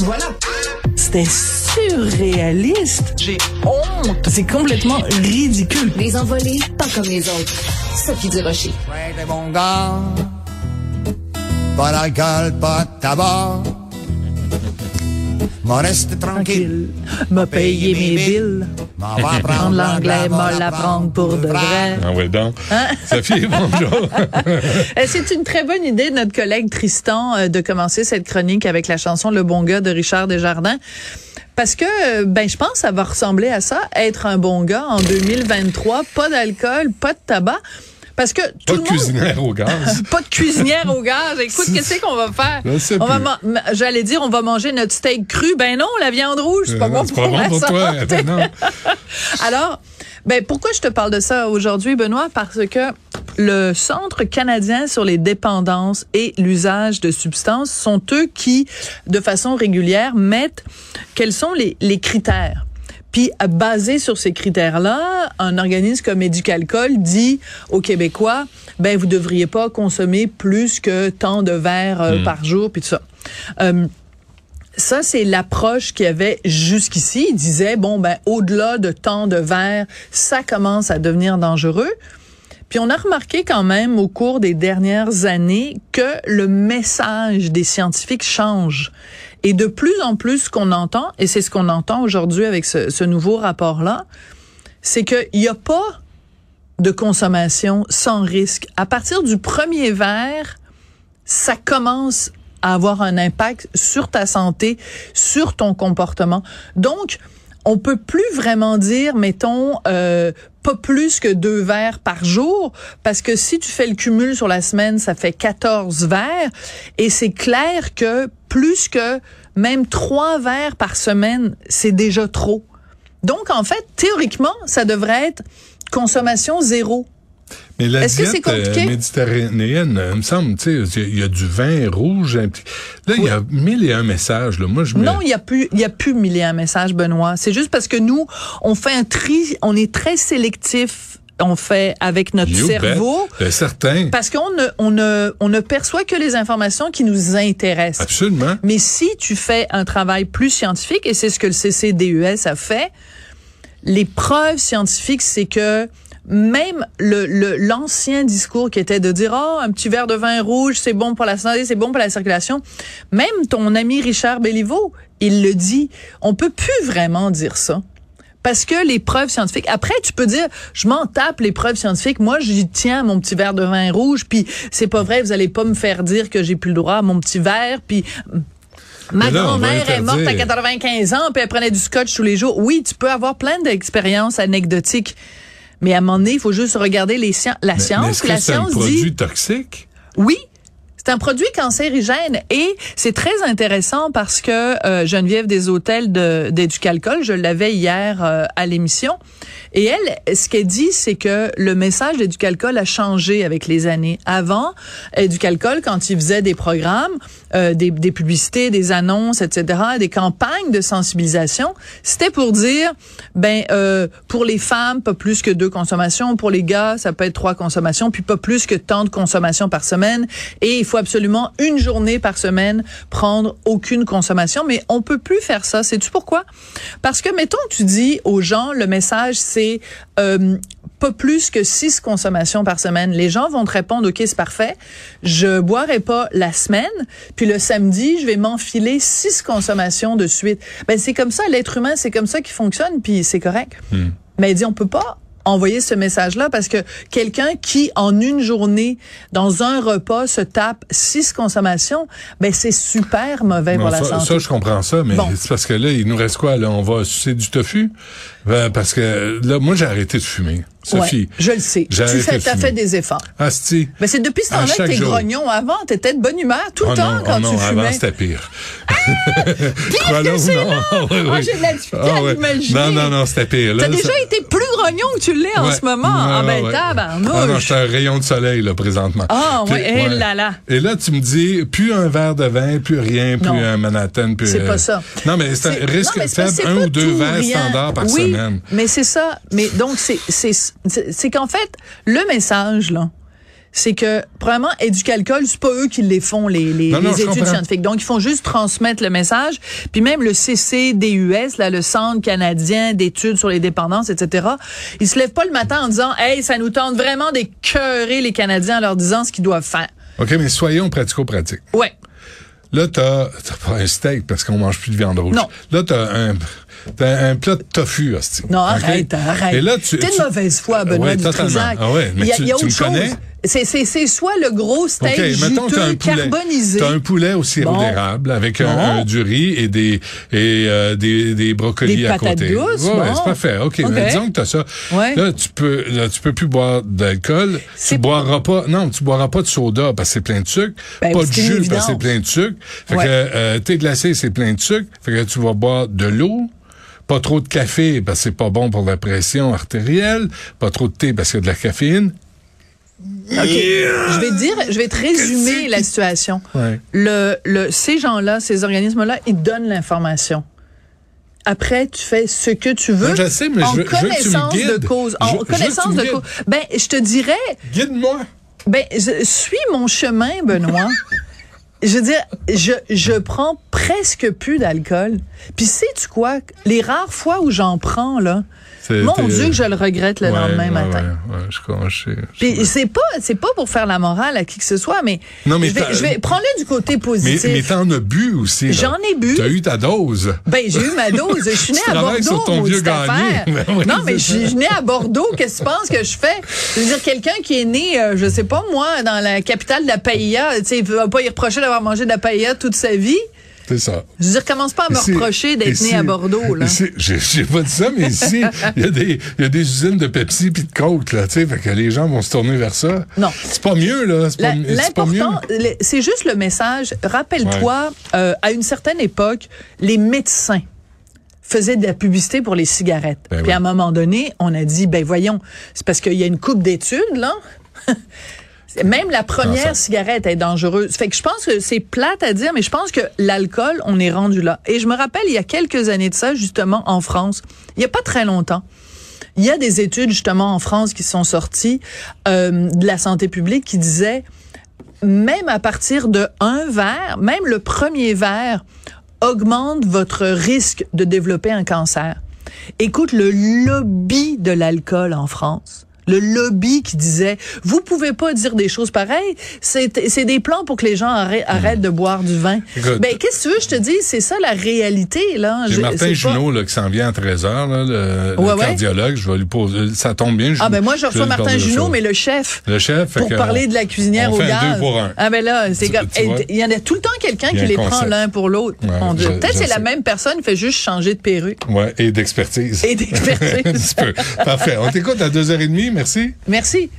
Voilà. C'était surréaliste. J'ai honte. C'est complètement ridicule. Les envolés, pas comme les autres. Sophie Durocher. Ouais, des bons gars. Pas d'alcool, pas de tabac. M'en reste tranquille. M'a payé mes billes. M'en va Prendre l'anglais, m'a l'apprendre pour de vrai. Ah ouais, donc. Hein? Sophie, bonjour. Euh, C'est une très bonne idée de notre collègue Tristan euh, de commencer cette chronique avec la chanson Le bon gars de Richard Desjardins. Parce que, euh, ben, je pense que ça va ressembler à ça, être un bon gars en 2023. Pas d'alcool, pas de tabac. Parce que tout Pas le de monde... cuisinière au gaz. pas de cuisinière au gaz. Écoute, qu'est-ce qu'on va faire? On va J'allais dire, on va manger notre steak cru. Ben non, la viande rouge, c'est pas Euh, bon pas bon la pour toi. Non. Alors, ben pourquoi je te parle de ça aujourd'hui, Benoît? Parce que le Centre canadien sur les dépendances et l'usage de substances sont eux qui, de façon régulière, mettent quels sont les, les critères. Puis, basé sur ces critères-là, un organisme comme Éducalcool dit aux Québécois, ben vous devriez pas consommer plus que tant de verres euh, par jour, puis tout ça. Euh, ça, c'est l'approche qu'il y avait jusqu'ici. Il disait, bon, ben, au-delà de tant de verres, ça commence à devenir dangereux. Puis on a remarqué quand même au cours des dernières années que le message des scientifiques change. Et de plus en plus, ce qu'on entend, et c'est ce qu'on entend aujourd'hui avec ce, nouveau rapport-là, c'est qu'il n'y a pas de consommation sans risque. À partir du premier verre, ça commence à avoir un impact sur ta santé, sur ton comportement. Donc, on peut plus vraiment dire, mettons, euh, pas plus que deux verres par jour, parce que si tu fais le cumul sur la semaine, ça fait 14 verres, et c'est clair que plus que même trois verres par semaine, c'est déjà trop. Donc, en fait, théoriquement, ça devrait être consommation zéro. Mais la Est-ce que c'est diète euh, compliqué? méditerranéenne, il me semble, tu sais, il y, a du vin rouge. Là, il y a mille et un messages. Là. Moi, je. Non, il y a plus, y a plus mille et un messages, Benoît. C'est juste parce que nous, on fait un tri, on est très sélectif. On fait avec notre You cerveau. Ben, certain. Parce qu'on ne, on ne, on ne perçoit que les informations qui nous intéressent. Absolument. Mais si tu fais un travail plus scientifique, et c'est ce que le CCDUS a fait, les preuves scientifiques, c'est que même le le- l'ancien discours qui était de dire oh un petit verre de vin rouge c'est bon pour la santé c'est bon pour la circulation même ton ami Richard Béliveau il le dit on peut plus vraiment dire ça parce que les preuves scientifiques. Après, tu peux dire, je m'en tape les preuves scientifiques. Moi, j'y tiens mon petit verre de vin rouge. Puis c'est pas vrai, vous allez pas me faire dire que j'ai plus le droit à mon petit verre. Puis Ma grand-mère est morte à interdire. 95 ans, puis elle prenait du scotch tous les jours. Oui, tu peux avoir plein d'expériences anecdotiques, mais à un moment donné, il faut juste regarder les sciences, la Mais- mais science. est-ce que la c'est un science produit dit toxique? oui. C'est un produit cancérigène et c'est très intéressant parce que euh, Geneviève des hôtels de d'Éducalcool, je l'avais hier euh, à l'émission et elle ce qu'elle dit c'est que le message d'Éducalcool a changé avec les années. Avant, Éducalcool quand il faisait des programmes, euh, des, des publicités, des annonces, etc., des campagnes de sensibilisation, c'était pour dire ben euh, pour les femmes pas plus que deux consommations, pour les gars ça peut être trois consommations, puis pas plus que tant de consommations par semaine et absolument une journée par semaine prendre aucune consommation, mais on peut plus faire ça. Sais-tu pourquoi? Parce que mettons tu dis aux gens le message c'est euh, pas plus que six consommations par semaine. Les gens vont te répondre, OK, c'est parfait. Je boirai pas la semaine. Puis le samedi, je vais m'enfiler six consommations de suite. Ben, c'est comme ça, l'être humain, c'est comme ça qu'il fonctionne, puis c'est correct. Mais il dit, on peut pas envoyer ce message-là parce que quelqu'un qui, en une journée, dans un repas, se tape six consommations, ben, c'est super mauvais Non, pour la ça, santé. ça, je comprends ça, mais Bon. c'est parce que là, il nous reste quoi? Là, on va sucer du tofu? Ben, parce que là, moi, j'ai arrêté de fumer. Sophie. Ouais, je le sais. j'ai Tu fais, as fait des efforts. Asti. Ben, c'est depuis ce temps-là que t'es grognon. Avant, t'étais de bonne humeur tout le Oh temps non, quand oh non, tu fumais. avant, c'était pire. Pire que c'est non? Oui, Ah, oui. j'ai de la difficulté Ah, à l'imaginer. Non, non, non, c'était pire. T'as déjà été grognon que tu l'es en Ouais. ce moment. Ouais, ah ben ouais, ouais. tabarnouche. Ah non, j'étais un rayon de soleil, là, présentement. Ah, Puis- ouais, eh là là. Et là, tu me dis, plus un verre de vin, plus rien, plus Non. un Manhattan, plus... C'est euh, pas ça. Non, mais c'est un C'est- risque c'est faible, c'est un ou deux verres standards par oui, semaine. Mais c'est ça. Mais donc, c'est, c'est, c'est, c'est qu'en fait, le message, là, c'est que, premièrement, Éducalcool, c'est pas eux qui les font, les, les, Non, non, les études comprends. scientifiques. Donc, ils font juste transmettre le message. Puis même le CCDUS, là, le Centre canadien d'études sur les dépendances, etc., ils se lèvent pas le matin en disant, hey, ça nous tente vraiment d'écœurer les Canadiens en leur disant ce qu'ils doivent faire. OK, mais soyons pratico-pratiques. Ouais. Là, t'as, t'as pas un steak parce qu'on mange plus de viande rouge. Non. Là, t'as un, t'as un plat de tofu, hostie. Non, arrête, arrête. Et là, tu, T'es tu- de mauvaise foi, Benoît totalement. Dutrisac. Ah ouais, mais il y a, tu, il y a autre chose. connais? C'est, c'est, c'est soit le gros steak OK, mettons que t'as un juteux, poulet. carbonisé. T'as un poulet au sirop Bon. d'érable avec un, Bon. un- du riz et des et euh, des, des brocolis Des à côté. douces, Ouais, bon. c'est parfait. OK, OK. mais disons que t'as ça. Ouais. Là, tu peux là, tu peux plus boire d'alcool. Tu boiras pas non, tu boiras pas de soda parce que c'est plein de sucre, Ben, pas de une jus parce que c'est plein de sucre. Fait Ouais. que euh, thé glacé, c'est plein de sucre. Fait que tu vas boire de l'eau. Pas trop de café parce que c'est pas bon pour la pression artérielle. Pas trop de thé parce qu'il y a de la caféine. OK. Je vais te dire, je vais te résumer la situation. Ouais. Le, le, ces gens-là, ces organismes-là, ils donnent l'information. Après, tu fais ce que tu veux. Je sais, mais en je veux- je veux que tu me connaissance de guides. cause. Je- En je veux que tu connaissance me de guides. cause. Ben, je te dirais, Guide-moi. ben, je suis mon chemin, Benoît. je veux dire, je, je prends presque plus d'alcool. Puis sais-tu quoi? Les rares fois où j'en prends, là, mon Dieu que je le regrette le Ouais, lendemain ouais, matin. Ouais, je je Puis c'est pas c'est pas pour faire la morale à qui que ce soit, mais, Non, mais je vais, t'as- je vais prendre-le du côté Mais, positif. mais t'en as bu aussi. J'en ai bu. T'as eu ta dose. Ben, j'ai eu ma dose. Je suis née à Bordeaux, sur ton vieux affaire. Ben oui, non, mais je suis née à Bordeaux. Qu'est-ce que tu penses que je fais? Je veux dire, quelqu'un qui est né, euh, je sais pas moi, dans la capitale de la paella, tu sais, il va pas y reprocher d'avoir mangé de la paella toute sa vie. C'est ça. Je veux dire, commence pas à me reprocher d'être né à Bordeaux, là. J'ai pas dit ça, mais ici, il y, a des- il y a des usines de Pepsi puis de Coke, là, tu sais, fait que les gens vont se tourner vers ça. Non. C'est pas mieux, là. L'important, c'est juste le message. Rappelle-toi, euh, à une certaine époque, les médecins faisaient de la publicité pour les cigarettes. Ben Puis oui. à un moment donné, on a dit, ben voyons, c'est parce qu'il y a une coupe d'études, là. Même la première cigarette est dangereuse. Fait que je pense que c'est plate à dire, mais je pense que l'alcool, on est rendu là. Et je me rappelle, il y a quelques années de ça, justement, en France, il y a pas très longtemps, il y a des études justement en France qui sont sorties euh, de la santé publique qui disaient même à partir de un verre, même le premier verre augmente votre risque de développer un cancer. Écoute le lobby de l'alcool en France. Le lobby qui disait, vous pouvez pas dire des choses pareilles. C'est des plans pour que les gens arrêtent, arrêtent de boire du vin. Hmm. Ben, qu'est-ce que tu veux, je te dis, c'est ça la réalité, là. J'ai Martin pas- Junot là, qui s'en vient à 13h, là, le, le Ouais, ouais. cardiologue. Je vais lui poser. Ça tombe bien. Ah ben moi je reçois Martin Junot, mais le chef. Le chef. Pour parler on- de la cuisinière on au fait gaz. un deux pour un. Ah ben là, c'est comme il y en a tout le temps quelqu'un Il qui les prend l'un pour l'autre. Ouais, Peut-être c'est la même personne, fait juste changer de perruque Ouais, et d'expertise. et d'expertise. Un petit peu. Parfait. On t'écoute à 2h30. Merci. Merci.